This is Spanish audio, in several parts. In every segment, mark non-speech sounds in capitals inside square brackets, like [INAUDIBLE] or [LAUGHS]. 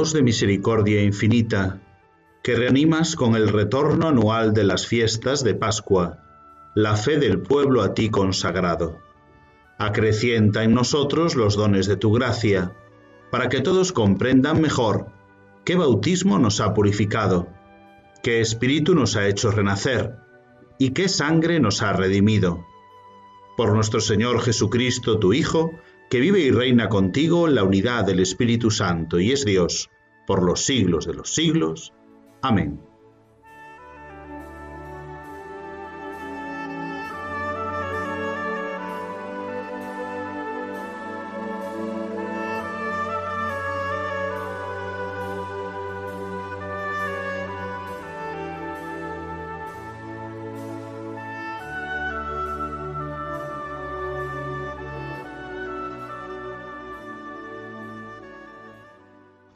Dios de misericordia infinita, que reanimas con el retorno anual de las fiestas de Pascua la fe del pueblo a ti consagrado. Acrecienta en nosotros los dones de tu gracia, para que todos comprendan mejor qué bautismo nos ha purificado, qué espíritu nos ha hecho renacer y qué sangre nos ha redimido. Por nuestro Señor Jesucristo, tu Hijo, que vive y reina contigo la unidad del Espíritu Santo y es Dios por los siglos de los siglos. Amén.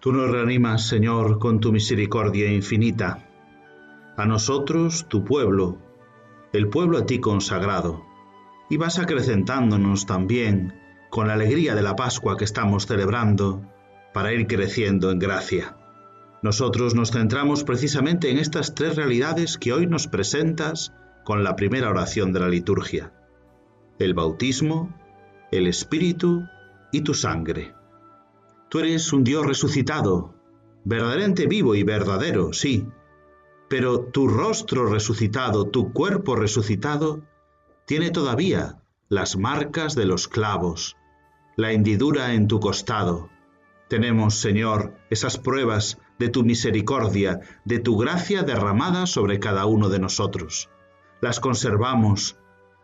Tú nos reanimas, Señor, con tu misericordia infinita. A nosotros, tu pueblo, el pueblo a ti consagrado, y vas acrecentándonos también con la alegría de la Pascua que estamos celebrando para ir creciendo en gracia. Nosotros nos centramos precisamente en estas tres realidades que hoy nos presentas con la primera oración de la liturgia. El bautismo, el Espíritu y tu sangre. Tú eres un Dios resucitado, verdaderamente vivo y verdadero, sí, pero tu rostro resucitado, tu cuerpo resucitado, tiene todavía las marcas de los clavos, la hendidura en tu costado. Tenemos, Señor, esas pruebas de tu misericordia, de tu gracia derramada sobre cada uno de nosotros. Las conservamos,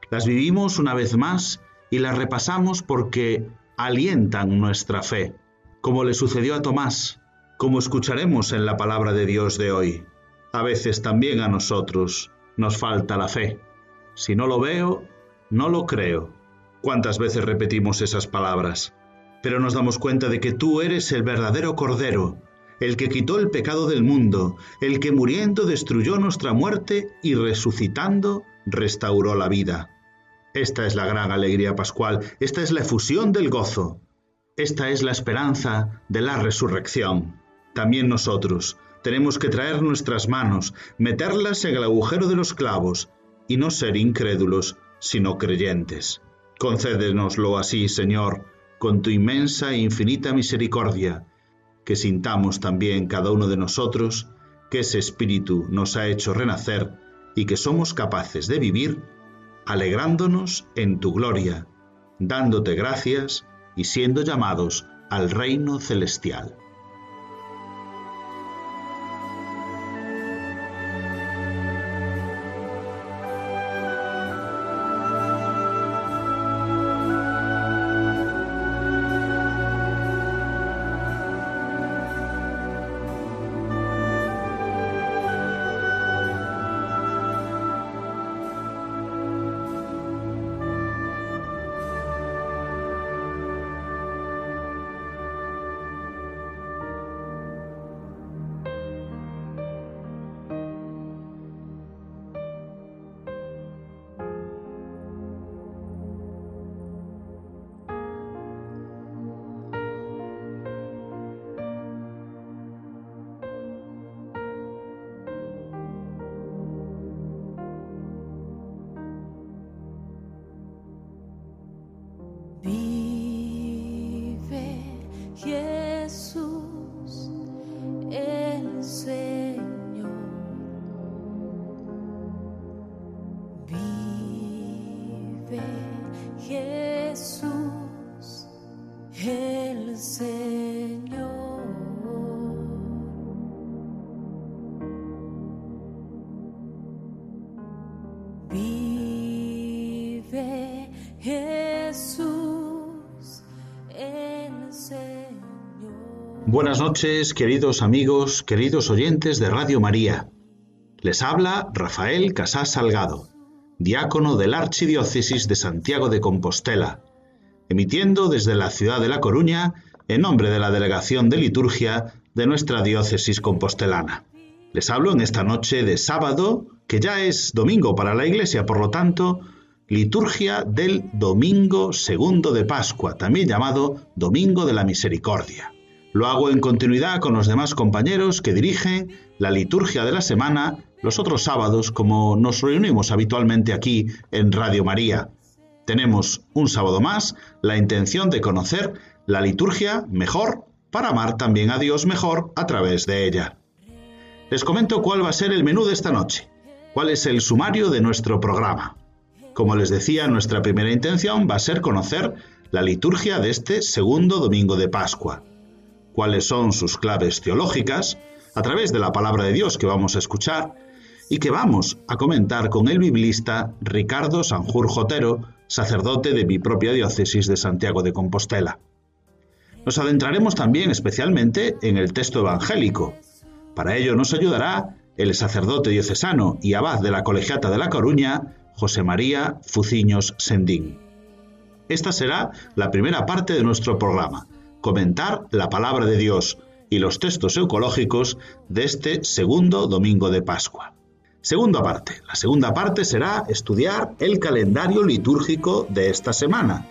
las vivimos una vez más y las repasamos porque alientan nuestra fe como le sucedió a Tomás, como escucharemos en la palabra de Dios de hoy. A veces también a nosotros nos falta la fe. Si no lo veo, no lo creo. ¿Cuántas veces repetimos esas palabras? Pero nos damos cuenta de que tú eres el verdadero Cordero, el que quitó el pecado del mundo, el que muriendo destruyó nuestra muerte y resucitando restauró la vida. Esta es la gran alegría pascual, esta es la efusión del gozo. Esta es la esperanza de la resurrección. También nosotros tenemos que traer nuestras manos, meterlas en el agujero de los clavos y no ser incrédulos, sino creyentes. Concédenoslo así, Señor, con tu inmensa e infinita misericordia, que sintamos también cada uno de nosotros que ese Espíritu nos ha hecho renacer y que somos capaces de vivir alegrándonos en tu gloria, dándote gracias y siendo llamados al reino celestial. Buenas noches, queridos amigos, queridos oyentes de Radio María. Les habla Rafael Casás Salgado, diácono de la Archidiócesis de Santiago de Compostela, emitiendo desde la ciudad de La Coruña en nombre de la Delegación de Liturgia de nuestra diócesis compostelana. Les hablo en esta noche de sábado, que ya es domingo para la Iglesia, por lo tanto, liturgia del domingo segundo de Pascua, también llamado Domingo de la Misericordia. Lo hago en continuidad con los demás compañeros que dirigen la liturgia de la semana los otros sábados como nos reunimos habitualmente aquí en Radio María. Tenemos un sábado más la intención de conocer la liturgia mejor para amar también a Dios mejor a través de ella. Les comento cuál va a ser el menú de esta noche, cuál es el sumario de nuestro programa. Como les decía, nuestra primera intención va a ser conocer la liturgia de este segundo domingo de Pascua cuáles son sus claves teológicas, a través de la palabra de Dios que vamos a escuchar y que vamos a comentar con el biblista Ricardo Sanjur Jotero, sacerdote de mi propia diócesis de Santiago de Compostela. Nos adentraremos también especialmente en el texto evangélico. Para ello nos ayudará el sacerdote diocesano y abad de la Colegiata de La Coruña, José María Fuciños Sendín. Esta será la primera parte de nuestro programa, comentar la palabra de Dios y los textos ecológicos de este segundo domingo de Pascua. Segunda parte. La segunda parte será estudiar el calendario litúrgico de esta semana.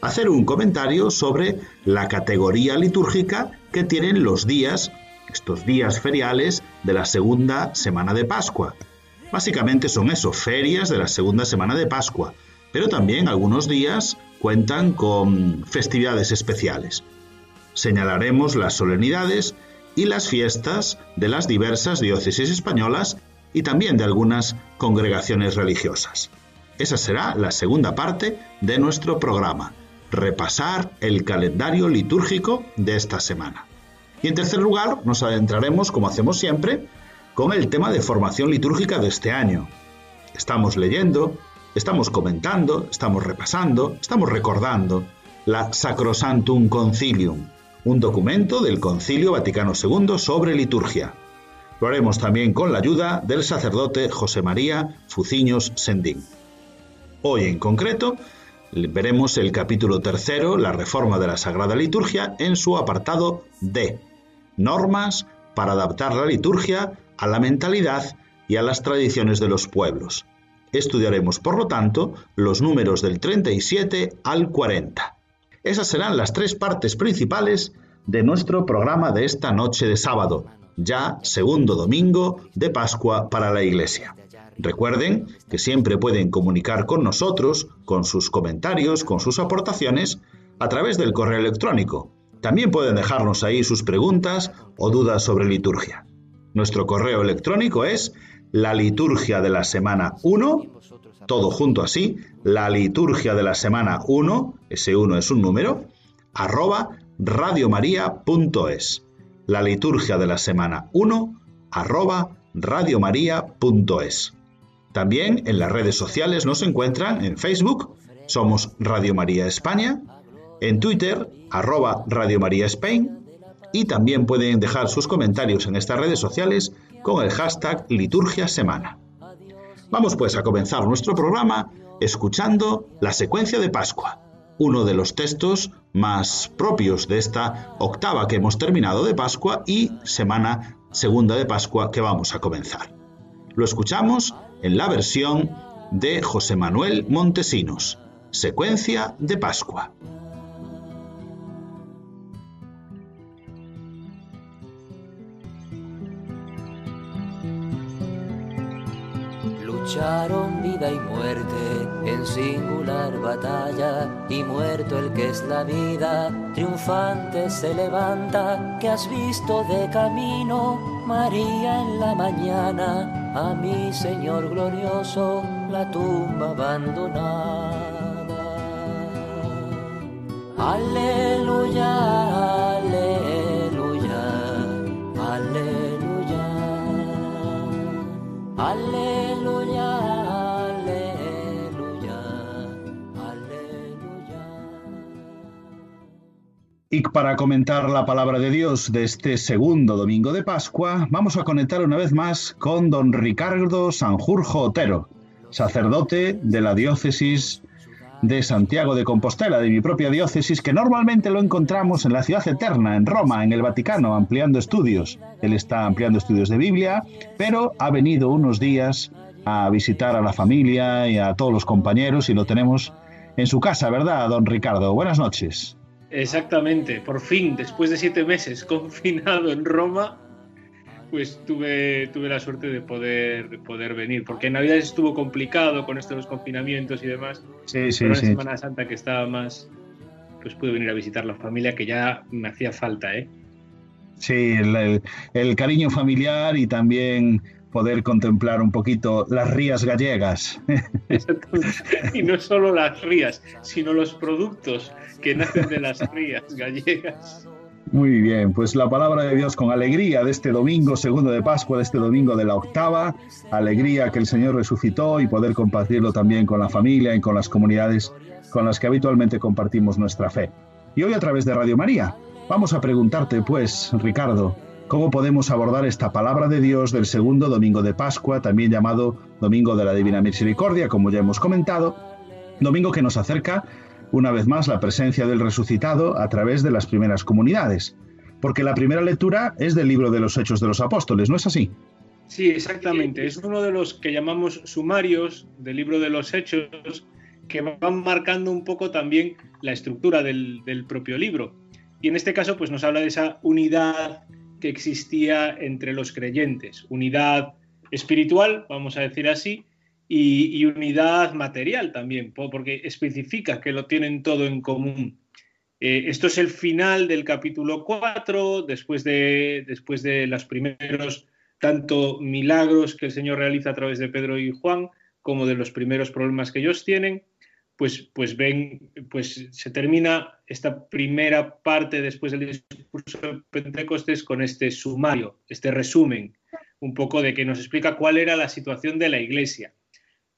Hacer un comentario sobre la categoría litúrgica que tienen los días, estos días feriales de la segunda semana de Pascua. Básicamente son eso, ferias de la segunda semana de Pascua, pero también algunos días cuentan con festividades especiales señalaremos las solemnidades y las fiestas de las diversas diócesis españolas y también de algunas congregaciones religiosas. Esa será la segunda parte de nuestro programa, repasar el calendario litúrgico de esta semana. Y en tercer lugar, nos adentraremos, como hacemos siempre, con el tema de formación litúrgica de este año. Estamos leyendo, estamos comentando, estamos repasando, estamos recordando la Sacrosantum Concilium, un documento del Concilio Vaticano II sobre liturgia. Lo haremos también con la ayuda del sacerdote José María Fuciños Sendín. Hoy en concreto veremos el capítulo tercero, la reforma de la Sagrada Liturgia, en su apartado D, normas para adaptar la liturgia a la mentalidad y a las tradiciones de los pueblos. Estudiaremos, por lo tanto, los números del 37 al 40. Esas serán las tres partes principales de nuestro programa de esta noche de sábado, ya segundo domingo de Pascua para la Iglesia. Recuerden que siempre pueden comunicar con nosotros, con sus comentarios, con sus aportaciones, a través del correo electrónico. También pueden dejarnos ahí sus preguntas o dudas sobre liturgia. Nuestro correo electrónico es la liturgia de la semana 1 todo junto así, la liturgia de la semana 1, ese 1 es un número, arroba radiomaria.es. La liturgia de la semana 1, arroba radiomaria.es. También en las redes sociales nos encuentran en Facebook, somos Radio María España, en Twitter, arroba Radio María Spain, y también pueden dejar sus comentarios en estas redes sociales con el hashtag Liturgia Semana. Vamos pues a comenzar nuestro programa escuchando la secuencia de Pascua, uno de los textos más propios de esta octava que hemos terminado de Pascua y semana segunda de Pascua que vamos a comenzar. Lo escuchamos en la versión de José Manuel Montesinos, secuencia de Pascua. Lucharon vida y muerte en singular batalla y muerto el que es la vida, triunfante se levanta, que has visto de camino, María en la mañana, a mi Señor glorioso, la tumba abandonada. Aleluya, Y para comentar la palabra de Dios de este segundo domingo de Pascua, vamos a conectar una vez más con don Ricardo Sanjurjo Otero, sacerdote de la diócesis de Santiago de Compostela, de mi propia diócesis, que normalmente lo encontramos en la ciudad eterna, en Roma, en el Vaticano, ampliando estudios. Él está ampliando estudios de Biblia, pero ha venido unos días a visitar a la familia y a todos los compañeros y lo tenemos en su casa, ¿verdad, don Ricardo? Buenas noches. Exactamente, por fin, después de siete meses [LAUGHS] confinado en Roma, pues tuve, tuve la suerte de poder, de poder venir, porque en Navidad estuvo complicado con esto de los confinamientos y demás. Sí, sí, pero sí. Semana Santa que estaba más, pues pude venir a visitar la familia que ya me hacía falta, ¿eh? Sí, el, el, el cariño familiar y también poder contemplar un poquito las rías gallegas. [LAUGHS] y no solo las rías, sino los productos que nacen de las rías gallegas. Muy bien, pues la palabra de Dios con alegría de este domingo segundo de Pascua, de este domingo de la octava, alegría que el Señor resucitó y poder compartirlo también con la familia y con las comunidades con las que habitualmente compartimos nuestra fe. Y hoy a través de Radio María, vamos a preguntarte pues, Ricardo, ¿cómo podemos abordar esta palabra de Dios del segundo domingo de Pascua, también llamado Domingo de la Divina Misericordia, como ya hemos comentado, domingo que nos acerca una vez más la presencia del resucitado a través de las primeras comunidades. Porque la primera lectura es del libro de los Hechos de los Apóstoles, ¿no es así? Sí, exactamente. Es uno de los que llamamos sumarios del libro de los Hechos que van marcando un poco también la estructura del, del propio libro. Y en este caso, pues nos habla de esa unidad que existía entre los creyentes, unidad espiritual, vamos a decir así, y, y, unidad material también, porque especifica que lo tienen todo en común. Eh, esto es el final del capítulo 4, después de, después de los primeros tanto milagros que el Señor realiza a través de Pedro y Juan, como de los primeros problemas que ellos tienen, pues, pues ven, pues se termina esta primera parte después del discurso de Pentecostés con este sumario, este resumen, un poco de que nos explica cuál era la situación de la iglesia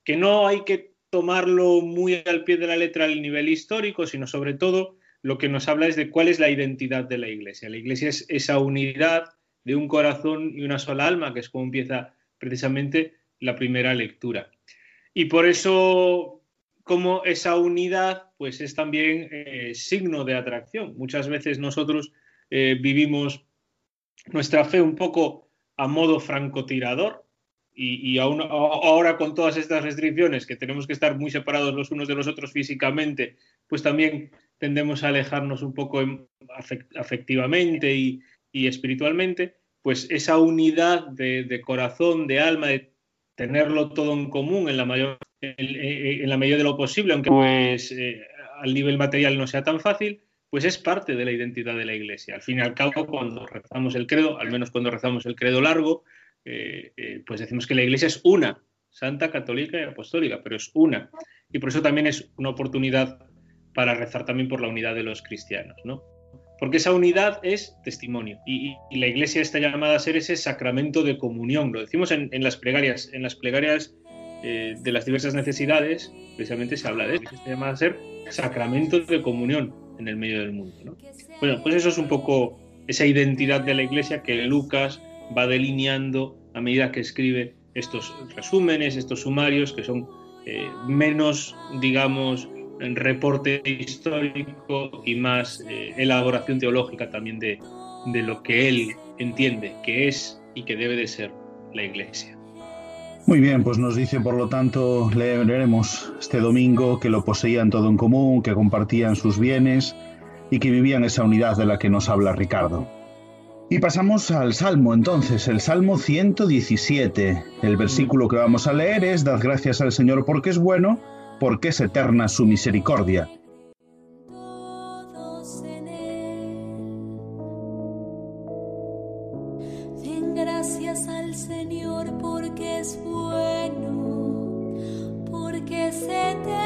que no hay que tomarlo muy al pie de la letra al nivel histórico, sino sobre todo lo que nos habla es de cuál es la identidad de la Iglesia. La Iglesia es esa unidad de un corazón y una sola alma, que es como empieza precisamente la primera lectura. Y por eso, como esa unidad, pues es también eh, signo de atracción. Muchas veces nosotros eh, vivimos nuestra fe un poco a modo francotirador, y, ahora con todas estas restricciones, que tenemos que estar muy separados los unos de los otros físicamente, pues también tendemos a alejarnos un poco afectivamente y, espiritualmente, pues esa unidad de, corazón, de alma, de tenerlo todo en común en la mayor, en la medida de lo posible, aunque pues eh, al nivel material no sea tan fácil, pues es parte de la identidad de la Iglesia. Al fin y al cabo, cuando rezamos el credo, al menos cuando rezamos el credo largo, eh, eh, pues decimos que la Iglesia es una, santa, católica y apostólica, pero es una. Y por eso también es una oportunidad para rezar también por la unidad de los cristianos, ¿no? Porque esa unidad es testimonio y, la Iglesia está llamada a ser ese sacramento de comunión. Lo decimos en, en las plegarias, en las plegarias eh, de las diversas necesidades, precisamente se habla de eso. Está llamada a ser sacramento de comunión en el medio del mundo. ¿no? Bueno, pues eso es un poco esa identidad de la Iglesia que Lucas va delineando a medida que escribe estos resúmenes, estos sumarios, que son eh, menos, digamos, reporte histórico y más eh, elaboración teológica también de, de lo que él entiende que es y que debe de ser la Iglesia. Muy bien, pues nos dice, por lo tanto, leeremos este domingo que lo poseían todo en común, que compartían sus bienes y que vivían esa unidad de la que nos habla Ricardo. Y pasamos al Salmo entonces, el Salmo 117. El versículo que vamos a leer es, Dad gracias al Señor porque es bueno, porque es eterna su misericordia. Gracias al Señor porque es bueno, porque es eterno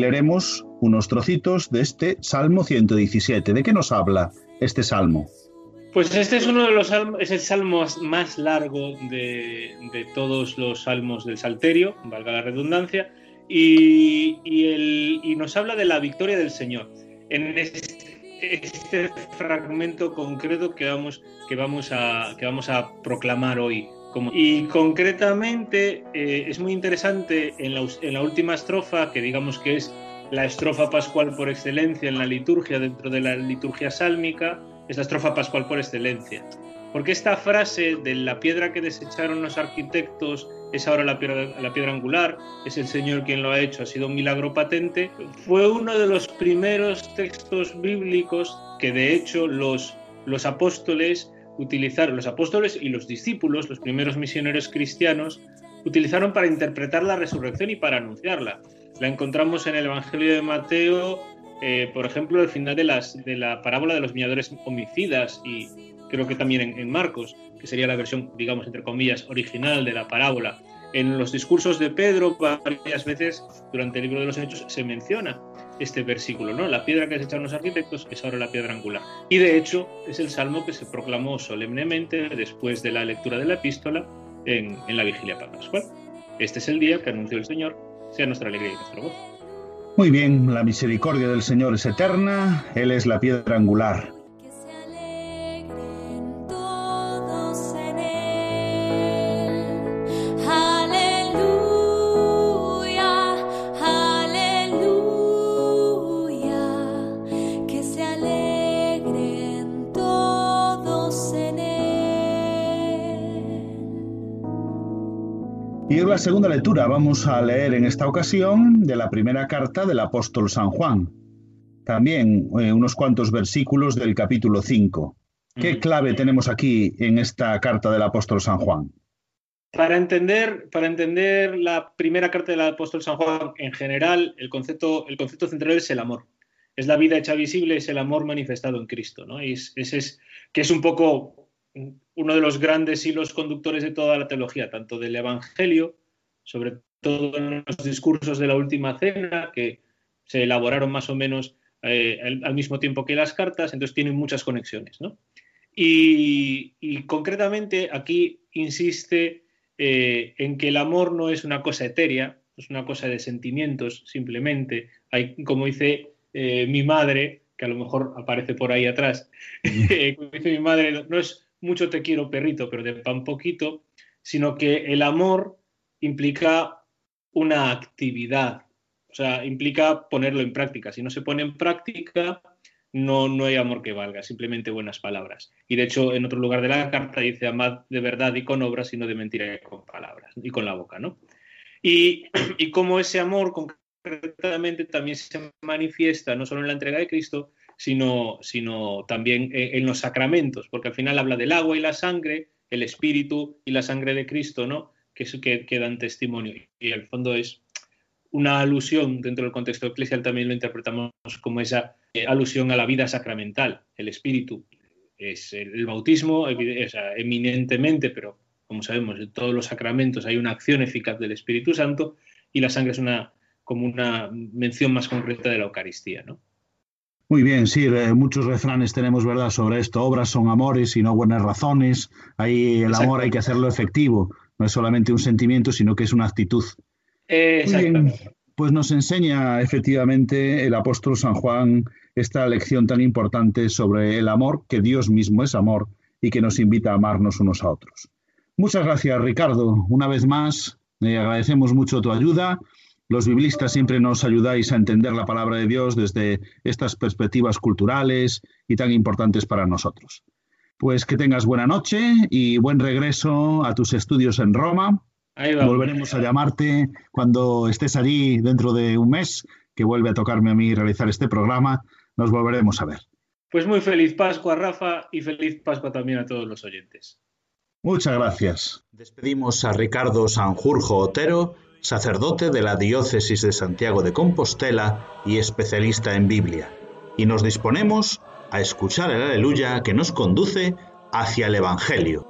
leeremos unos trocitos de este Salmo 117. ¿De qué nos habla este salmo? Pues este es uno de los es el salmo más largo de, de todos los salmos del Salterio, valga la redundancia, y, y, el, y, nos habla de la victoria del Señor. En este, este fragmento concreto que vamos, que vamos, a, que vamos a proclamar hoy. Y concretamente eh, es muy interesante en la, en la última estrofa, que digamos que es la estrofa pascual por excelencia en la liturgia, dentro de la liturgia sálmica, es la estrofa pascual por excelencia. Porque esta frase de la piedra que desecharon los arquitectos es ahora la piedra, la piedra angular, es el Señor quien lo ha hecho, ha sido un milagro patente, fue uno de los primeros textos bíblicos que de hecho los, los apóstoles utilizaron, los apóstoles y los discípulos, los primeros misioneros cristianos, utilizaron para interpretar la resurrección y para anunciarla. La encontramos en el Evangelio de Mateo, eh, por ejemplo, al final de, la parábola de los viñadores homicidas y creo que también en, en, Marcos, que sería la versión, digamos, entre comillas, original de la parábola. En los discursos de Pedro, varias veces durante el libro de los Hechos se menciona este versículo, ¿no? La piedra que desecharon los arquitectos es ahora la piedra angular. Y de hecho, es el salmo que se proclamó solemnemente después de la lectura de la epístola en, en la vigilia pascual. Este es el día que anunció el Señor, sea nuestra alegría y nuestro gozo. Muy bien, la misericordia del Señor es eterna, Él es la piedra angular. En la segunda lectura vamos a leer en esta ocasión de la primera carta del apóstol San Juan. También eh, unos cuantos versículos del capítulo 5. ¿Qué clave tenemos aquí en esta carta del apóstol San Juan? Para entender, para entender la primera carta del apóstol San Juan en general, el concepto, el concepto central es el amor. Es la vida hecha visible, es el amor manifestado en Cristo. ¿no? Y es, ese es, que es un poco uno de los grandes hilos conductores de toda la teología, tanto del Evangelio, sobre todo en los discursos de la Última Cena, que se elaboraron más o menos eh, al, mismo tiempo que las cartas, entonces tienen muchas conexiones. ¿no? Y, y, concretamente aquí insiste eh, en que el amor no es una cosa etérea, es una cosa de sentimientos simplemente. Hay, como dice eh, mi madre, que a lo mejor aparece por ahí atrás, [LAUGHS] como dice mi madre, no es mucho te quiero perrito, pero de pan poquito, sino que el amor implica una actividad, o sea, implica ponerlo en práctica. Si no se pone en práctica, no, no hay amor que valga, simplemente buenas palabras. Y de hecho, en otro lugar de la carta dice, amad de verdad y con obras, y no de mentira y con palabras, y con la boca, ¿no? Y, [CLEARS THROAT] y ese amor concretamente también se manifiesta no solo en la entrega de Cristo, sino, sino también en los sacramentos, porque al final habla del agua y la sangre, el espíritu y la sangre de Cristo, ¿no? Que, que, que dan testimonio. Y al fondo es una alusión, dentro del contexto eclesial también lo interpretamos como esa eh, alusión a la vida sacramental, el espíritu. Es el, bautismo, eminentemente, pero como sabemos, en todos los sacramentos hay una acción eficaz del Espíritu Santo y la sangre es una, como una mención más concreta de la Eucaristía, ¿no? Muy bien, sí, eh, muchos refranes tenemos, ¿verdad?, sobre esto. Obras son amores y no buenas razones. Ahí el amor hay que hacerlo efectivo. No es solamente un sentimiento, sino que es una actitud. Exacto. Pues nos enseña efectivamente el apóstol San Juan esta lección tan importante sobre el amor, que Dios mismo es amor y que nos invita a amarnos unos a otros. Muchas gracias, Ricardo. Una vez más, eh, agradecemos mucho tu ayuda los biblistas siempre nos ayudáis a entender la palabra de Dios desde estas perspectivas culturales y tan importantes para nosotros. Pues que tengas buena noche y buen regreso a tus estudios en Roma. Volveremos a llamarte cuando estés allí dentro de un mes, que vuelve a tocarme a mí realizar este programa. Nos volveremos a ver. Pues muy feliz Pascua, Rafa, y feliz Pascua también a todos los oyentes. Muchas gracias. Despedimos a Ricardo Sanjurjo Otero sacerdote de la Diócesis de Santiago de Compostela y especialista en Biblia, y nos disponemos a escuchar el aleluya que nos conduce hacia el Evangelio.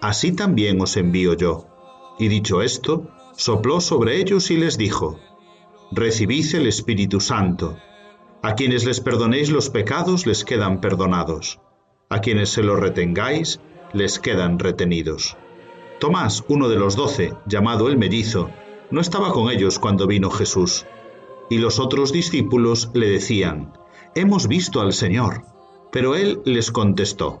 así también os envío yo. Y dicho esto, sopló sobre ellos y les dijo, Recibid el Espíritu Santo. A quienes les perdonéis los pecados les quedan perdonados. A quienes se los retengáis les quedan retenidos. Tomás, uno de los doce, llamado el mellizo, no estaba con ellos cuando vino Jesús. Y los otros discípulos le decían, Hemos visto al Señor. Pero él les contestó,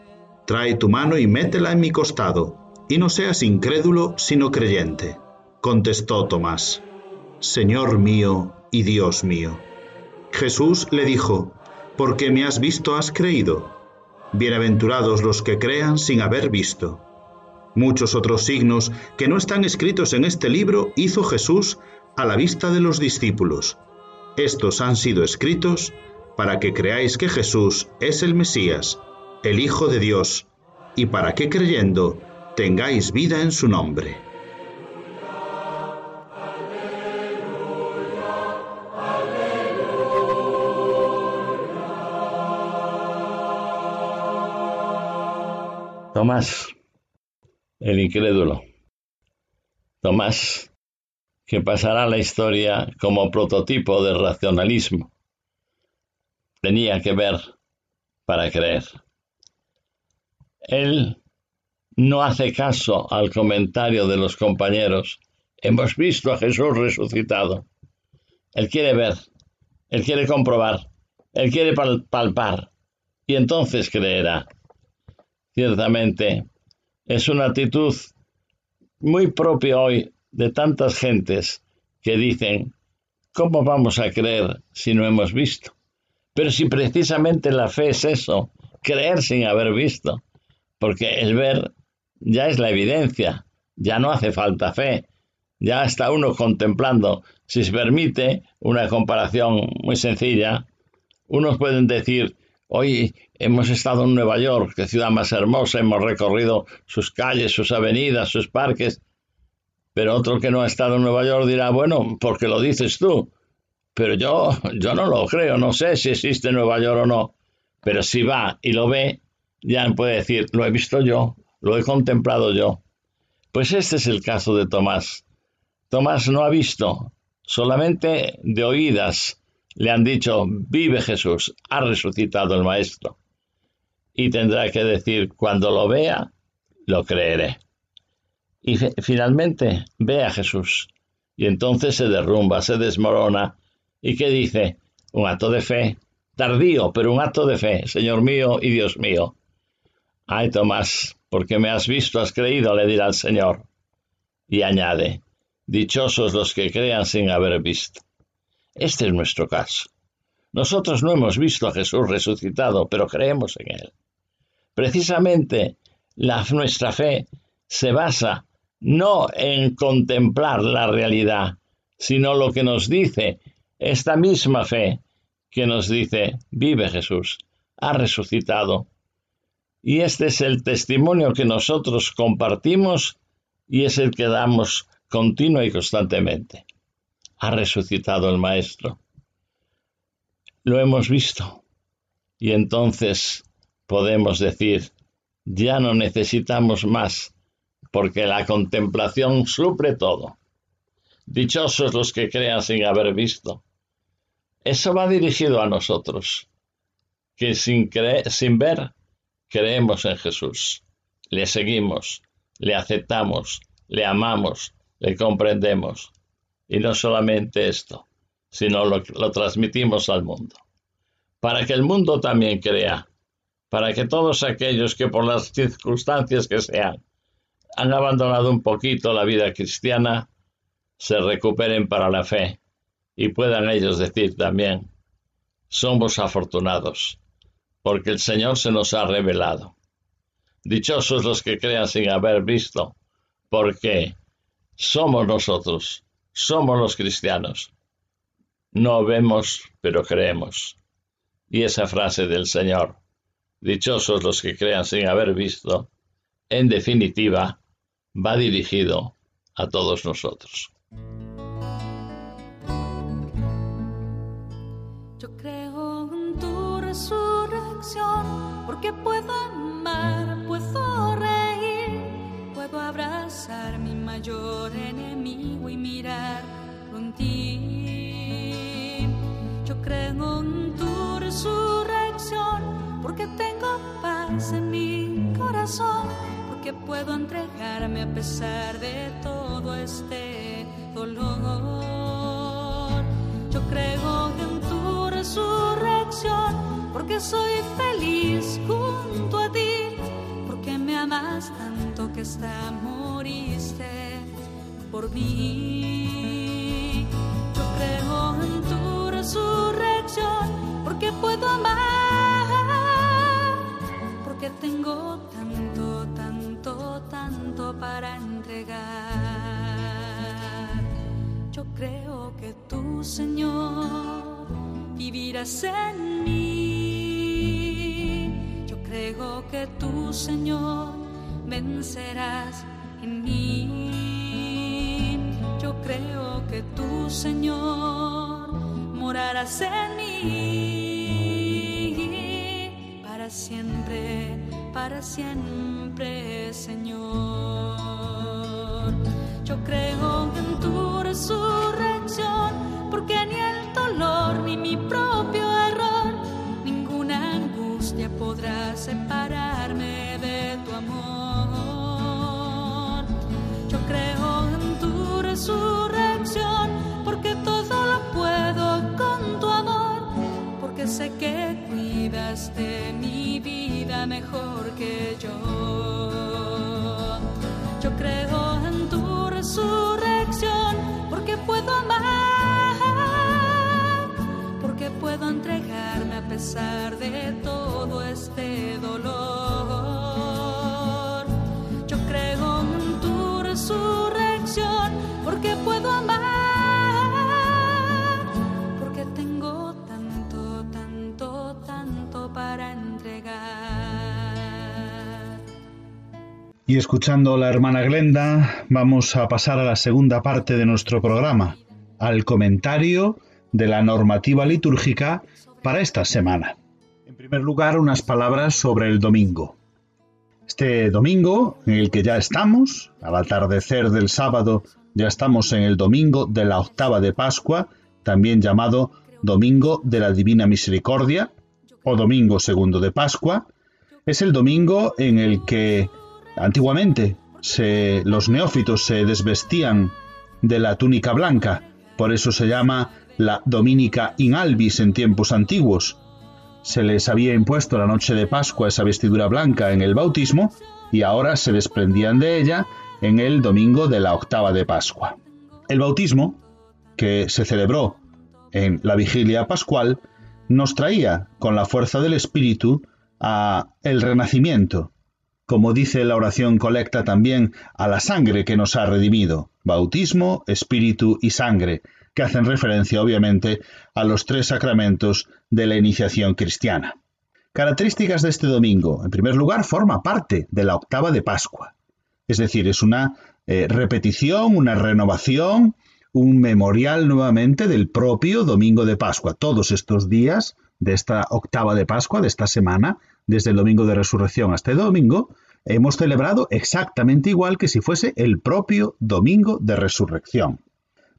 Trae tu mano y métela en mi costado, y no seas incrédulo, sino creyente. Contestó Tomás, Señor mío y Dios mío. Jesús le dijo, Porque me has visto has creído. Bienaventurados los que crean sin haber visto. Muchos otros signos que no están escritos en este libro hizo Jesús a la vista de los discípulos. Estos han sido escritos para que creáis que Jesús es el Mesías, el Hijo de Dios, y para que creyendo tengáis vida en su nombre. Tomás, el incrédulo. Tomás, que pasará la historia como prototipo del racionalismo. Tenía que ver para creer. Él no hace caso al comentario de los compañeros. Hemos visto a Jesús resucitado. Él quiere ver, él quiere comprobar, él quiere pal- palpar y entonces creerá. Ciertamente, es una actitud muy propia hoy de tantas gentes que dicen, ¿cómo vamos a creer si no hemos visto? Pero si precisamente la fe es eso, creer sin haber visto, porque el ver ya es la evidencia, ya no hace falta fe, ya está uno contemplando. Si se permite una comparación muy sencilla, unos pueden decir, hoy hemos estado en Nueva York, qué ciudad más hermosa, hemos recorrido sus calles, sus avenidas, sus parques, pero otro que no ha estado en Nueva York dirá, bueno, porque lo dices tú, pero yo, yo no lo creo, no sé si existe Nueva York o no, pero si va y lo ve, ya puede decir, lo he visto yo, lo he contemplado yo. Pues este es el caso de Tomás. Tomás no ha visto, solamente de oídas le han dicho, vive Jesús, ha resucitado el Maestro. Y tendrá que decir, cuando lo vea, lo creeré. Y fi- finalmente ve a Jesús. Y entonces se derrumba, se desmorona. ¿Y qué dice? Un acto de fe, tardío, pero un acto de fe, Señor mío y Dios mío. Ay, Tomás, porque me has visto, has creído, le dirá el Señor. Y añade, dichosos los que crean sin haber visto. Este es nuestro caso. Nosotros no hemos visto a Jesús resucitado, pero creemos en Él. Precisamente la, nuestra fe se basa no en contemplar la realidad, sino lo que nos dice esta misma fe que nos dice, vive Jesús, ha resucitado. Y este es el testimonio que nosotros compartimos y es el que damos continua y constantemente. Ha resucitado el Maestro. Lo hemos visto. Y entonces podemos decir, ya no necesitamos más, porque la contemplación suple todo. Dichosos los que crean sin haber visto. Eso va dirigido a nosotros, que sin, sin ver creemos en Jesús, le seguimos, le aceptamos, le amamos, le comprendemos. Y no solamente esto, sino lo, transmitimos al mundo. Para que el mundo también crea, para que todos aquellos que por las circunstancias que sean han abandonado un poquito la vida cristiana, se recuperen para la fe y puedan ellos decir también, somos afortunados, porque el Señor se nos ha revelado. Dichosos los que crean sin haber visto, porque somos nosotros, somos los cristianos. No vemos, pero creemos. Y esa frase del Señor, dichosos los que crean sin haber visto, en definitiva, va dirigido a todos nosotros. Porque puedo amar, puedo reír, puedo abrazar mi mayor enemigo y mirar en ti. Yo creo en tu resurrección, porque tengo paz en mi corazón, porque puedo entregarme a pesar de todo este dolor. Yo creo en tu resurrección, porque soy feliz junto a ti, porque me amas tanto que hasta moriste por mí. Yo creo en tu resurrección, porque puedo amar, porque tengo tanto, tanto, tanto para entregar. Yo creo que tú, Señor, vivirás en mí. Yo creo que tú, Señor, vencerás en mí. Yo creo que tú, Señor, morarás en mí. Para siempre, para siempre, Señor. Yo creo en tu resurrección, porque ni sé que cuidas de mi vida mejor que yo. Yo creo en tu resurrección, porque puedo amar, porque puedo entregarme a pesar de todo este dolor. Yo creo en tu resurrección, porque puedo amar, Y escuchando la hermana Glenda, vamos a pasar a la segunda parte de nuestro programa, al comentario de la normativa litúrgica para esta semana. En primer lugar, unas palabras sobre el domingo. Este domingo, en el que ya estamos, al atardecer del sábado, ya estamos en el domingo de la octava de Pascua, también llamado Domingo de la Divina Misericordia o Domingo Segundo de Pascua, es el domingo en el que antiguamente los neófitos se desvestían de la túnica blanca, por eso se llama la Dominica in albis en tiempos antiguos. Se les había impuesto la noche de Pascua esa vestidura blanca en el bautismo y ahora se desprendían de ella en el domingo de la octava de Pascua. El bautismo, que se celebró en la vigilia pascual, nos traía con la fuerza del Espíritu a el renacimiento, como dice la oración colecta también a la sangre que nos ha redimido, bautismo, espíritu y sangre, que hacen referencia obviamente a los tres sacramentos de la iniciación cristiana. Características de este domingo. En primer lugar, forma parte de la octava de Pascua. Es decir, es una eh, repetición, una renovación, un memorial nuevamente del propio domingo de Pascua. Todos estos días de esta octava de Pascua, de esta semana, desde el domingo de resurrección hasta el domingo, hemos celebrado exactamente igual que si fuese el propio domingo de resurrección.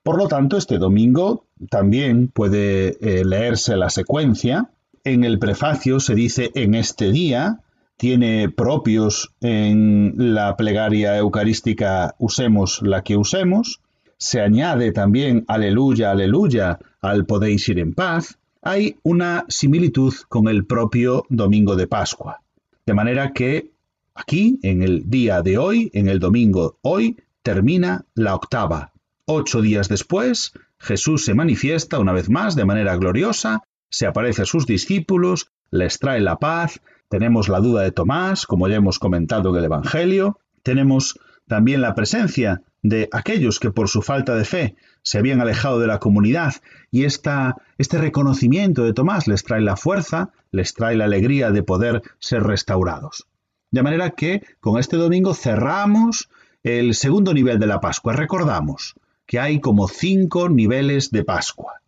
Por lo tanto, este domingo también puede eh, leerse la secuencia. En el prefacio se dice en este día, tiene propios en la plegaria eucarística usemos la que usemos. Se añade también aleluya, aleluya al podéis ir en paz. Hay una similitud con el propio domingo de Pascua. De manera que aquí, en el día de hoy, en el domingo hoy, termina la octava, Ocho días después, Jesús se manifiesta una vez más de manera gloriosa, se aparece a sus discípulos, les trae la paz, tenemos la duda de Tomás, como ya hemos comentado en el Evangelio, tenemos también la presencia de aquellos que por su falta de fe se habían alejado de la comunidad y esta, este reconocimiento de Tomás les trae la fuerza, les trae la alegría de poder ser restaurados. De manera que con este domingo cerramos el segundo nivel de la Pascua. Recordamos, que hay como cinco niveles de Pascua.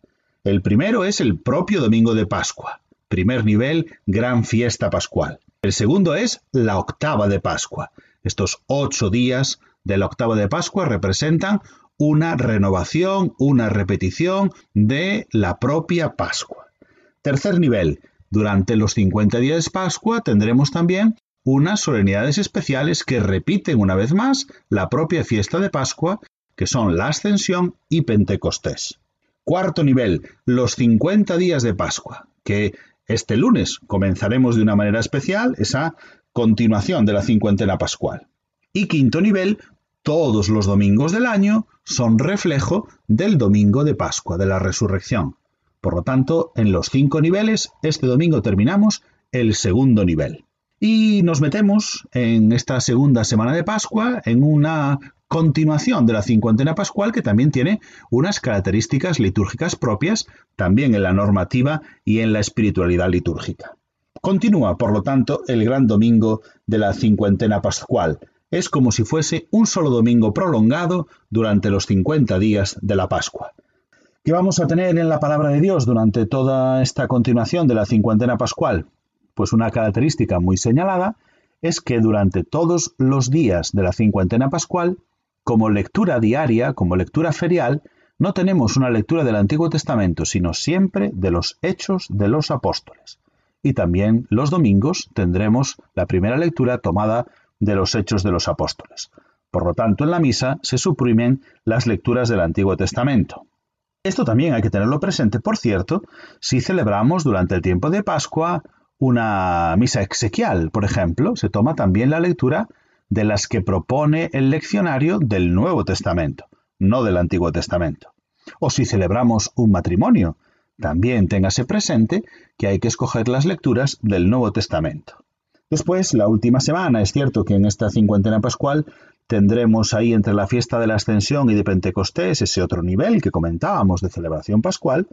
El primero es el propio domingo de Pascua. Primer nivel, gran fiesta pascual. El segundo es la octava de Pascua. Estos ocho días de la octava de Pascua representan una renovación, una repetición de la propia Pascua. Tercer nivel, durante los 50 días de Pascua tendremos también unas solemnidades especiales que repiten una vez más la propia fiesta de Pascua que son la Ascensión y Pentecostés. Cuarto nivel, los 50 días de Pascua, que este lunes comenzaremos de una manera especial esa continuación de la cincuentena pascual. Y quinto nivel, todos los domingos del año son reflejo del domingo de Pascua, de la resurrección. Por lo tanto, en los cinco niveles, este domingo terminamos el segundo nivel. Y nos metemos en esta segunda semana de Pascua en una continuación de la cincuentena pascual que también tiene unas características litúrgicas propias, también en la normativa y en la espiritualidad litúrgica. Continúa, por lo tanto, el gran domingo de la cincuentena pascual. Es como si fuese un solo domingo prolongado durante los 50 días de la Pascua. ¿Qué vamos a tener en la palabra de Dios durante toda esta continuación de la cincuentena pascual? Pues una característica muy señalada es que durante todos los días de la cincuentena pascual como lectura diaria, como lectura ferial, no tenemos una lectura del Antiguo Testamento, sino siempre de los hechos de los apóstoles. Y también los domingos tendremos la primera lectura tomada de los hechos de los apóstoles. Por lo tanto, en la misa se suprimen las lecturas del Antiguo Testamento. Esto también hay que tenerlo presente, por cierto, si celebramos durante el tiempo de Pascua una misa exequial, por ejemplo, se toma también la lectura de las que propone el leccionario del Nuevo Testamento, no del Antiguo Testamento. O si celebramos un matrimonio, también téngase presente que hay que escoger las lecturas del Nuevo Testamento. Después, la última semana, es cierto que en esta cincuentena pascual tendremos ahí entre la fiesta de la Ascensión y de Pentecostés ese otro nivel que comentábamos de celebración pascual,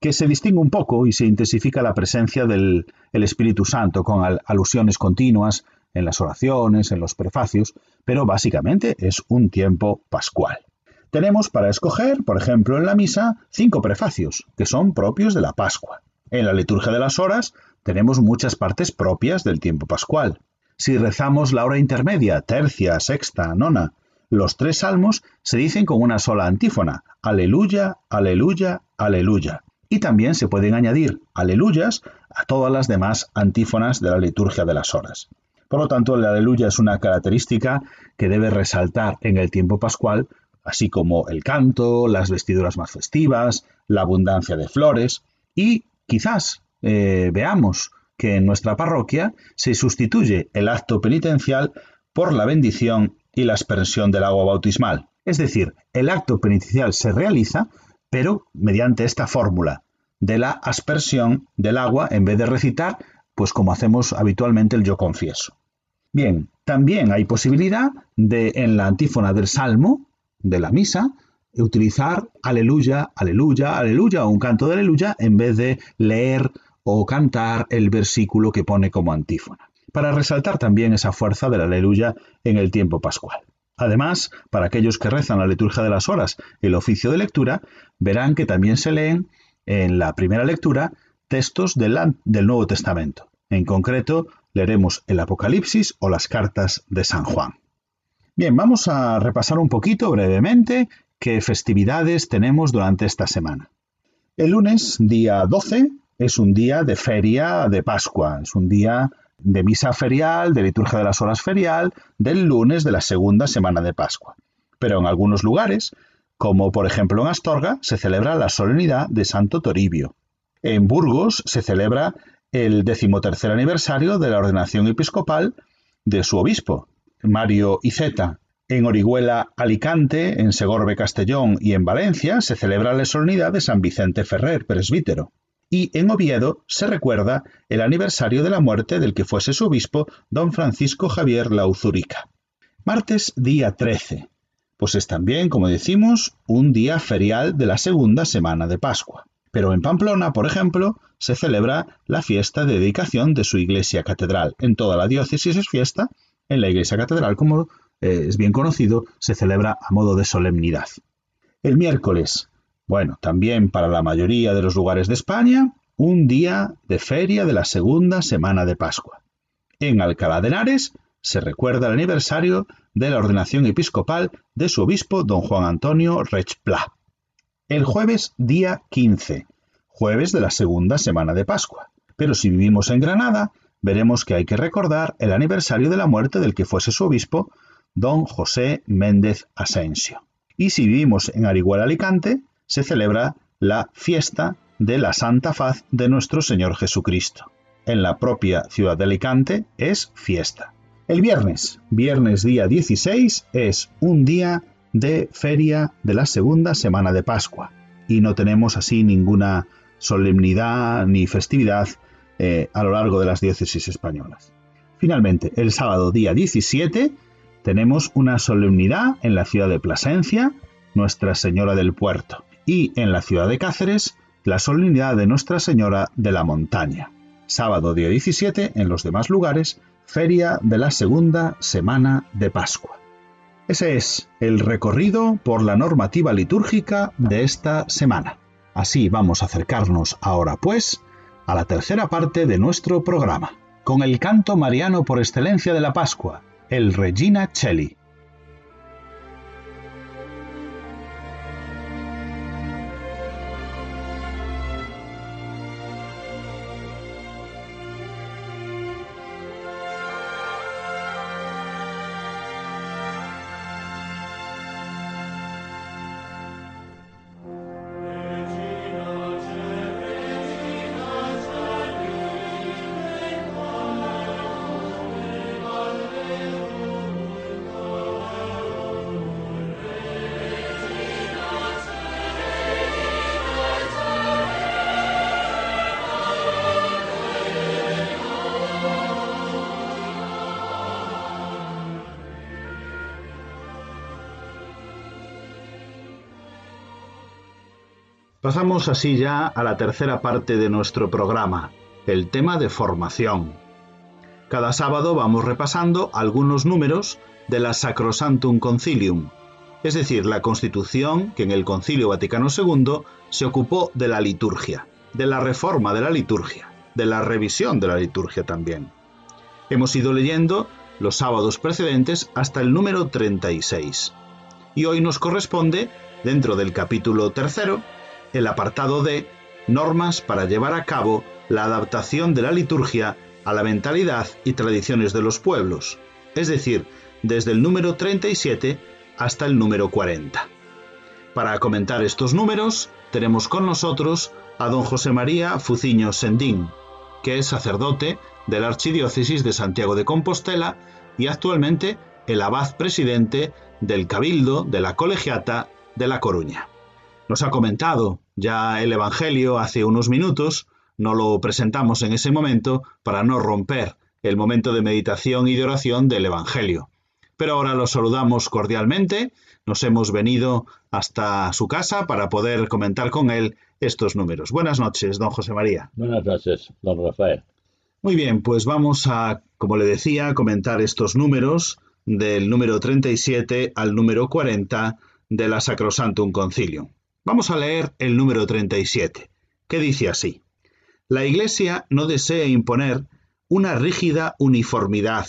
que se distingue un poco y se intensifica la presencia del Espíritu Santo con alusiones continuas en las oraciones, en los prefacios, pero básicamente es un tiempo pascual. Tenemos para escoger, por ejemplo, en la misa, cinco prefacios, que son propios de la Pascua. En la liturgia de las horas tenemos muchas partes propias del tiempo pascual. Si rezamos la hora intermedia, tercia, sexta, nona, los tres salmos se dicen con una sola antífona, aleluya, aleluya, aleluya. Y también se pueden añadir aleluyas a todas las demás antífonas de la liturgia de las horas. Por lo tanto, el aleluya es una característica que debe resaltar en el tiempo pascual, así como el canto, las vestiduras más festivas, la abundancia de flores y quizás eh, veamos que en nuestra parroquia se sustituye el acto penitencial por la bendición y la aspersión del agua bautismal. Es decir, el acto penitencial se realiza, pero mediante esta fórmula de la aspersión del agua en vez de recitar, pues como hacemos habitualmente el yo confieso. Bien, también hay posibilidad de, en la antífona del Salmo, de la misa, utilizar aleluya, aleluya, aleluya o un canto de aleluya en vez de leer o cantar el versículo que pone como antífona, para resaltar también esa fuerza del aleluya en el tiempo pascual. Además, para aquellos que rezan la liturgia de las horas, el oficio de lectura, verán que también se leen en la primera lectura textos del, del Nuevo Testamento. En concreto, leeremos el Apocalipsis o las cartas de San Juan. Bien, vamos a repasar un poquito brevemente qué festividades tenemos durante esta semana. El lunes, día 12, es un día de feria de Pascua, es un día de misa ferial, de liturgia de las horas ferial, del lunes de la segunda semana de Pascua. Pero en algunos lugares, como por ejemplo en Astorga, se celebra la solemnidad de Santo Toribio. En Burgos se celebra el decimotercer aniversario de la ordenación episcopal de su obispo, Mario Iceta. En Orihuela, Alicante, en Segorbe, Castellón y en Valencia se celebra la solemnidad de San Vicente Ferrer, presbítero. Y en Oviedo se recuerda el aniversario de la muerte del que fuese su obispo, don Francisco Javier Lauzurica. Martes día 13, pues es también, como decimos, un día ferial de la segunda semana de Pascua. Pero en Pamplona, por ejemplo, se celebra la fiesta de dedicación de su iglesia catedral. En toda la diócesis es fiesta, en la iglesia catedral, como eh, es bien conocido, se celebra a modo de solemnidad. El miércoles, bueno, también para la mayoría de los lugares de España, un día de feria de la segunda semana de Pascua. En Alcalá de Henares se recuerda el aniversario de la ordenación episcopal de su obispo don Juan Antonio Rechpla el jueves día 15, jueves de la segunda semana de Pascua. Pero si vivimos en Granada, veremos que hay que recordar el aniversario de la muerte del que fuese su obispo, don José Méndez Asensio. Y si vivimos en Arigual Alicante, se celebra la fiesta de la Santa Faz de nuestro Señor Jesucristo. En la propia ciudad de Alicante es fiesta. El viernes, viernes día 16, es un día de feria de la segunda semana de Pascua y no tenemos así ninguna solemnidad ni festividad eh, a lo largo de las diócesis españolas. Finalmente, el sábado día 17 tenemos una solemnidad en la ciudad de Plasencia, Nuestra Señora del Puerto, y en la ciudad de Cáceres, la solemnidad de Nuestra Señora de la Montaña. Sábado día 17, en los demás lugares, feria de la segunda semana de Pascua. Ese es el recorrido por la normativa litúrgica de esta semana. Así vamos a acercarnos ahora, pues, a la tercera parte de nuestro programa, con el canto mariano por excelencia de la Pascua, el Regina Celli. Pasamos así ya a la tercera parte de nuestro programa, el tema de formación. Cada sábado vamos repasando algunos números de la Sacrosantum Concilium, es decir, la constitución que en el Concilio Vaticano II se ocupó de la liturgia, de la reforma de la liturgia, de la revisión de la liturgia también. Hemos ido leyendo los sábados precedentes hasta el número 36. Y hoy nos corresponde, dentro del capítulo tercero, el apartado de Normas para llevar a cabo la adaptación de la liturgia a la mentalidad y tradiciones de los pueblos, es decir, desde el número 37 hasta el número 40. Para comentar estos números, tenemos con nosotros a don José María Fuciño Sendín, que es sacerdote de la Archidiócesis de Santiago de Compostela y actualmente el abad presidente del Cabildo de la Colegiata de La Coruña. Nos ha comentado ya el Evangelio hace unos minutos, no lo presentamos en ese momento para no romper el momento de meditación y de oración del Evangelio. Pero ahora lo saludamos cordialmente, nos hemos venido hasta su casa para poder comentar con él estos números. Buenas noches, don José María. Buenas noches, don Rafael. Muy bien, pues vamos a, como le decía, comentar estos números del número 37 al número 40 de la Sacrosantum Concilium. Vamos a leer el número 37, que dice así. La Iglesia no desea imponer una rígida uniformidad,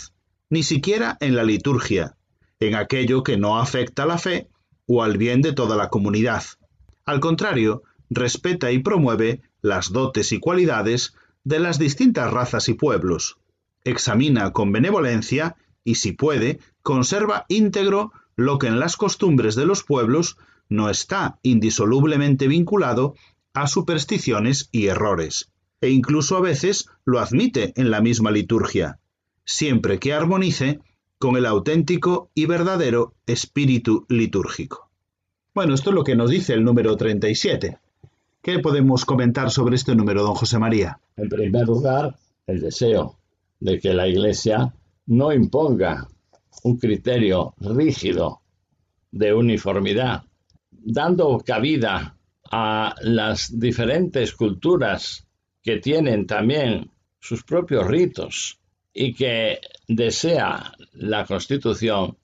ni siquiera en la liturgia, en aquello que no afecta a la fe o al bien de toda la comunidad. Al contrario, respeta y promueve las dotes y cualidades de las distintas razas y pueblos. Examina con benevolencia y, si puede, conserva íntegro lo que en las costumbres de los pueblos no está indisolublemente vinculado a supersticiones y errores, e incluso a veces lo admite en la misma liturgia, siempre que armonice con el auténtico y verdadero espíritu litúrgico. Bueno, esto es lo que nos dice el número 37. ¿Qué podemos comentar sobre este número, don José María? En primer lugar, el deseo de que la Iglesia no imponga un criterio rígido de uniformidad, dando cabida a las diferentes culturas que tienen también sus propios ritos y que desea la Constitución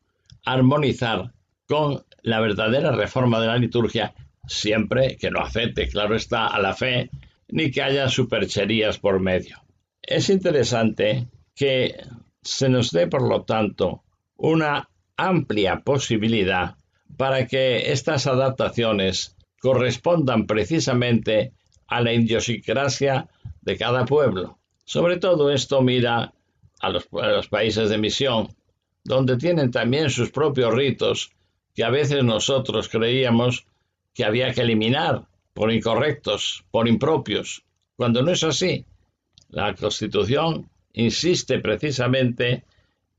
armonizar con la verdadera reforma de la liturgia, siempre que no afecte, claro está, a la fe, ni que haya supercherías por medio. Es interesante que se nos dé, por lo tanto, una amplia posibilidad para que estas adaptaciones correspondan precisamente a la idiosincrasia de cada pueblo. Sobre todo esto mira a los, a los, países de misión, donde tienen también sus propios ritos que a veces nosotros creíamos que había que eliminar por incorrectos, por impropios, cuando no es así. La Constitución insiste precisamente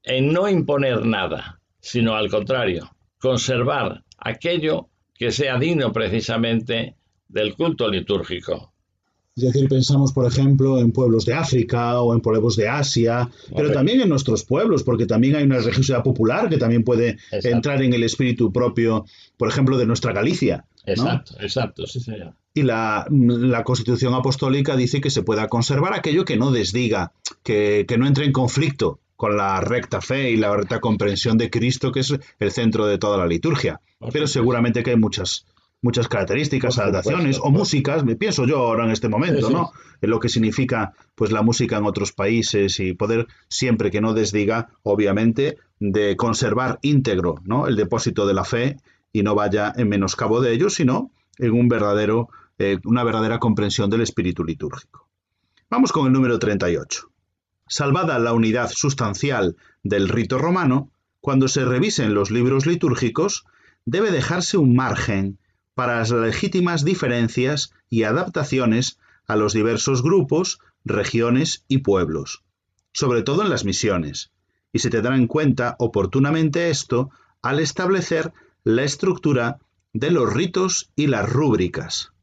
en no imponer nada, sino al contrario, conservar aquello que sea digno precisamente del culto litúrgico. Es decir, pensamos, por ejemplo, en pueblos de África o en pueblos de Asia, pero también en nuestros pueblos, porque también hay una religiosidad popular que también puede exacto. entrar en el espíritu propio, por ejemplo, de nuestra Galicia. ¿no? Exacto, exacto, sí, señor. Y la, la, Constitución Apostólica dice que se pueda conservar aquello que no desdiga, que, que no entre en conflicto con la recta fe y la recta comprensión de Cristo, que es el centro de toda la liturgia. Pero seguramente que hay muchas, muchas características, adaptaciones o músicas, me pienso yo ahora en este momento, sí, sí. ¿no? En lo que significa pues la música en otros países y poder siempre que no desdiga, obviamente, de conservar íntegro, ¿no? El depósito de la fe y no vaya en menoscabo de ello, sino en un verdadero, eh, una verdadera comprensión del espíritu litúrgico. Vamos con el número 38. Salvada la unidad sustancial del rito romano, cuando se revisen los libros litúrgicos, debe dejarse un margen para las legítimas diferencias y adaptaciones a los diversos grupos, regiones y pueblos, sobre todo en las misiones, y se tendrá en cuenta oportunamente esto al establecer la estructura de los ritos y las rúbricas.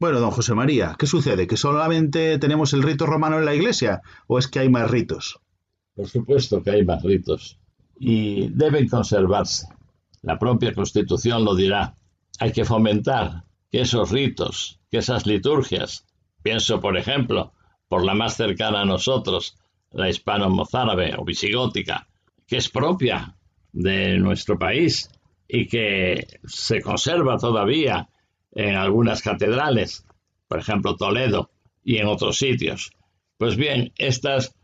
Bueno, don José María, ¿qué sucede? ¿Que solamente tenemos el rito romano en la iglesia o es que hay más ritos? Por supuesto que hay más ritos y deben conservarse. La propia Constitución lo dirá. Hay que fomentar que esos ritos, que esas liturgias, pienso por ejemplo, por la más cercana a nosotros, la hispano-mozárabe o visigótica, que es propia de nuestro país y que se conserva todavía en algunas catedrales, por ejemplo Toledo y en otros sitios. Pues bien, estas,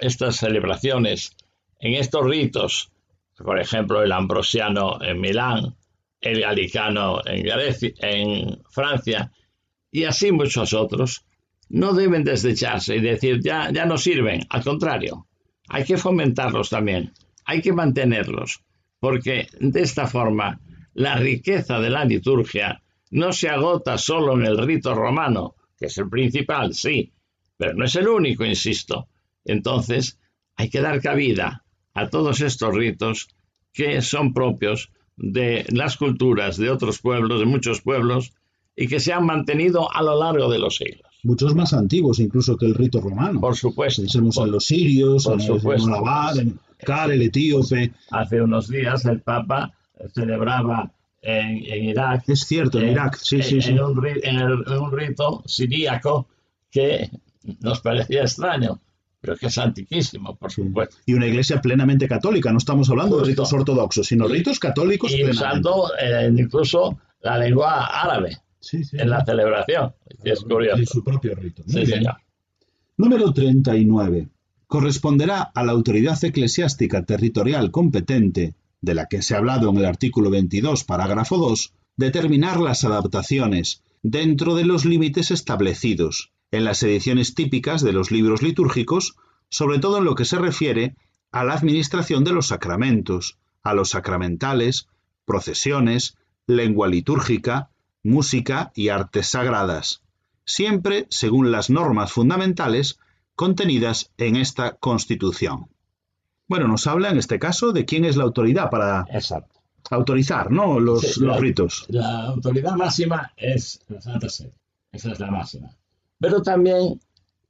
estas celebraciones, en estos ritos, por ejemplo el ambrosiano en Milán, el galicano en, Grecia, en Francia y así muchos otros, no deben desecharse y decir ya, ya no sirven, al contrario, hay que fomentarlos también, hay que mantenerlos, porque de esta forma la riqueza de la liturgia no se agota solo en el rito romano, que es el principal, sí, pero no es el único, insisto. Entonces, hay que dar cabida a todos estos ritos que son propios de las culturas de otros pueblos, de muchos pueblos, y que se han mantenido a lo largo de los siglos. Muchos más antiguos incluso que el rito romano. Por supuesto. Pensemos por, en los sirios, por en supuesto, el Abad, en Car, el etíope. Hace unos días el Papa celebraba en, en Irak. Es cierto, en eh, Irak, sí, sí, en, sí. en un, ri- en el- en un rito siríaco que nos parecía extraño, pero que es antiquísimo, por supuesto. Y una iglesia plenamente católica, no estamos hablando de ritos ortodoxos, sino Y- ritos católicos Y plenamente. usando eh, incluso la lengua árabe Sí, sí, en la celebración, es curioso. En su propio rito. Muy Sí, bien. señor. Número 39. Corresponderá a la autoridad eclesiástica territorial competente, de la que se ha hablado en el artículo 22, parágrafo 2, determinar las adaptaciones dentro de los límites establecidos en las ediciones típicas de los libros litúrgicos, sobre todo en lo que se refiere a la administración de los sacramentos, a los sacramentales, procesiones, lengua litúrgica, música y artes sagradas, siempre según las normas fundamentales contenidas en esta Constitución. Bueno, nos habla en este caso de quién es la autoridad para Exacto. autorizar ¿no? los, Sí, los la- ritos. La autoridad máxima es la Santa Sede. Esa es la máxima. Pero también,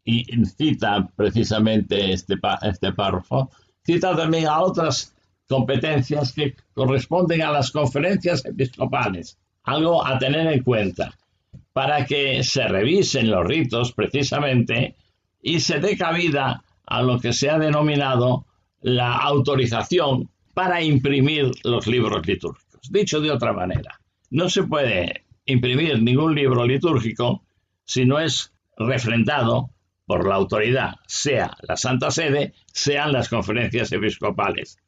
y cita precisamente este, este párrafo, cita también a otras competencias que corresponden a las conferencias episcopales. Algo a tener en cuenta para que se revisen los ritos precisamente y se dé cabida a lo que se ha denominado la autorización para imprimir los libros litúrgicos. Dicho de otra manera, no se puede imprimir ningún libro litúrgico si no es refrendado por la autoridad, sea la Santa Sede, sean las conferencias episcopales.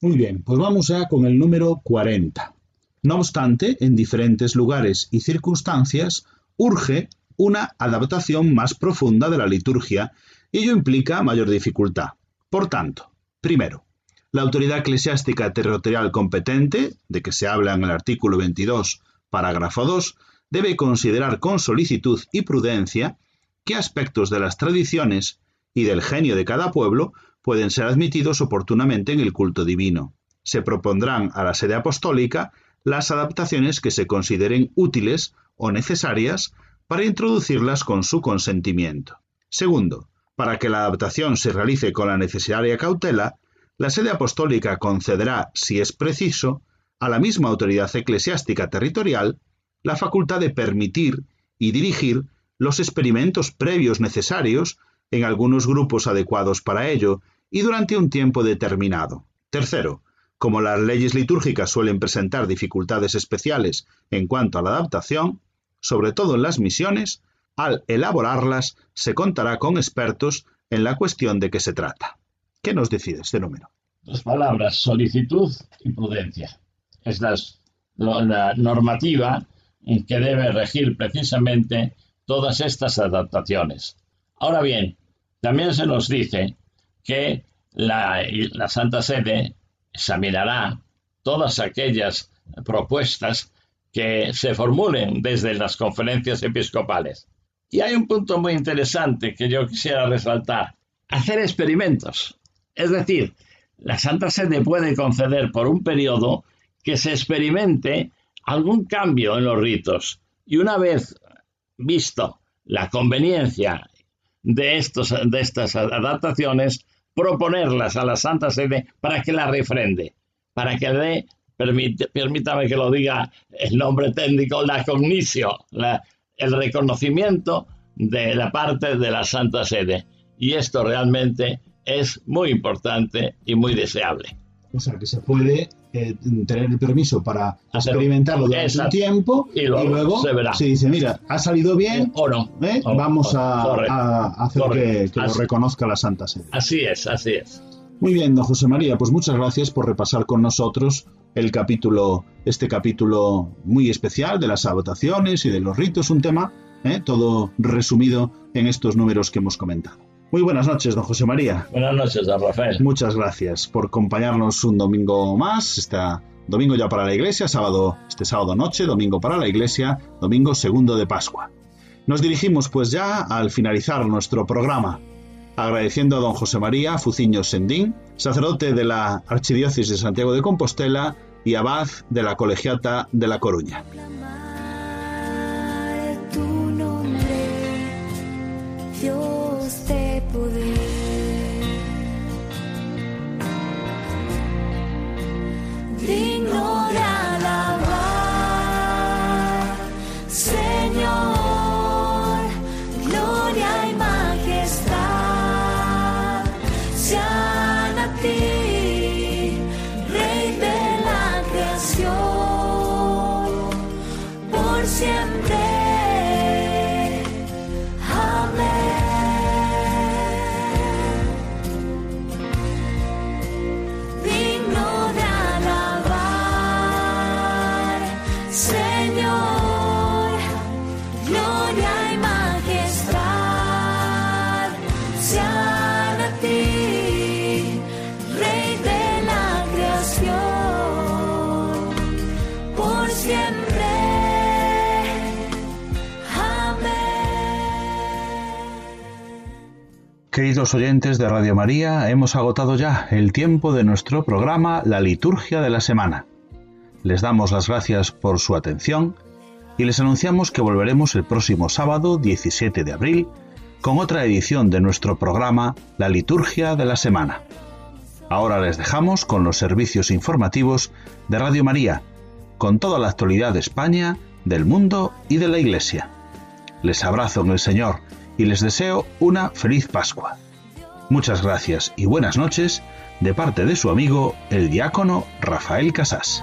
Muy bien, pues vamos ya con el número 40. No obstante, en diferentes lugares y circunstancias urge una adaptación más profunda de la liturgia y ello implica mayor dificultad. Por tanto, primero, la autoridad eclesiástica territorial competente, de que se habla en el artículo 22, parágrafo 2, debe considerar con solicitud y prudencia qué aspectos de las tradiciones y del genio de cada pueblo pueden ser admitidos oportunamente en el culto divino. Se propondrán a la sede apostólica las adaptaciones que se consideren útiles o necesarias para introducirlas con su consentimiento. Segundo, para que la adaptación se realice con la necesaria cautela, la sede apostólica concederá, si es preciso, a la misma autoridad eclesiástica territorial la facultad de permitir y dirigir los experimentos previos necesarios en algunos grupos adecuados para ello y durante un tiempo determinado. Tercero, como las leyes litúrgicas suelen presentar dificultades especiales en cuanto a la adaptación, sobre todo en las misiones, al elaborarlas se contará con expertos en la cuestión de que se trata. ¿Qué nos decide este número? Dos palabras, solicitud y prudencia. Es la normativa que debe regir precisamente todas estas adaptaciones. Ahora bien, también se nos dice que la Santa Sede examinará todas aquellas propuestas que se formulen desde las conferencias episcopales. Y hay un punto muy interesante que yo quisiera resaltar. Hacer experimentos. Es decir, la Santa Sede puede conceder por un periodo que se experimente algún cambio en los ritos. Y una vez visto la conveniencia de, estos, de estas adaptaciones, proponerlas a la Santa Sede para que la refrende, para que dé, permítame que lo diga el nombre técnico, la cognicio, la- el reconocimiento de la parte de la Santa Sede. Y esto realmente es muy importante y muy deseable. O sea, que se puede eh, tener el permiso para Hacer- experimentarlo durante un Exacto. tiempo Y luego se verá. se dice, mira, ha salido bien, O no. ¿eh? O- vamos o- a, hacer que, lo reconozca la Santa Sede. Así es, así es. Muy bien, don José María, pues muchas gracias por repasar con nosotros el capítulo, este capítulo muy especial de las adaptaciones y de los ritos, un tema ¿eh? todo resumido en estos números que hemos comentado. Muy buenas noches, don José María. Buenas noches, don Rafael. Muchas gracias por acompañarnos un domingo más, este domingo ya para la iglesia, sábado, este sábado noche, domingo para la iglesia, domingo segundo de Pascua. Nos dirigimos pues ya al finalizar nuestro programa, agradeciendo a don José María Fuciño Sendín, sacerdote de la Archidiócesis de Santiago de Compostela y abad de la Colegiata de La Coruña. Queridos oyentes de Radio María, hemos agotado ya el tiempo de nuestro programa La Liturgia de la Semana. Les damos las gracias por su atención y les anunciamos que volveremos el próximo sábado 17 de abril con otra edición de nuestro programa La Liturgia de la Semana. Ahora les dejamos con los servicios informativos de Radio María, con toda la actualidad de España, del mundo y de la Iglesia. Les abrazo en el Señor y les deseo una feliz Pascua. Muchas gracias y buenas noches de parte de su amigo el diácono Rafael Casás.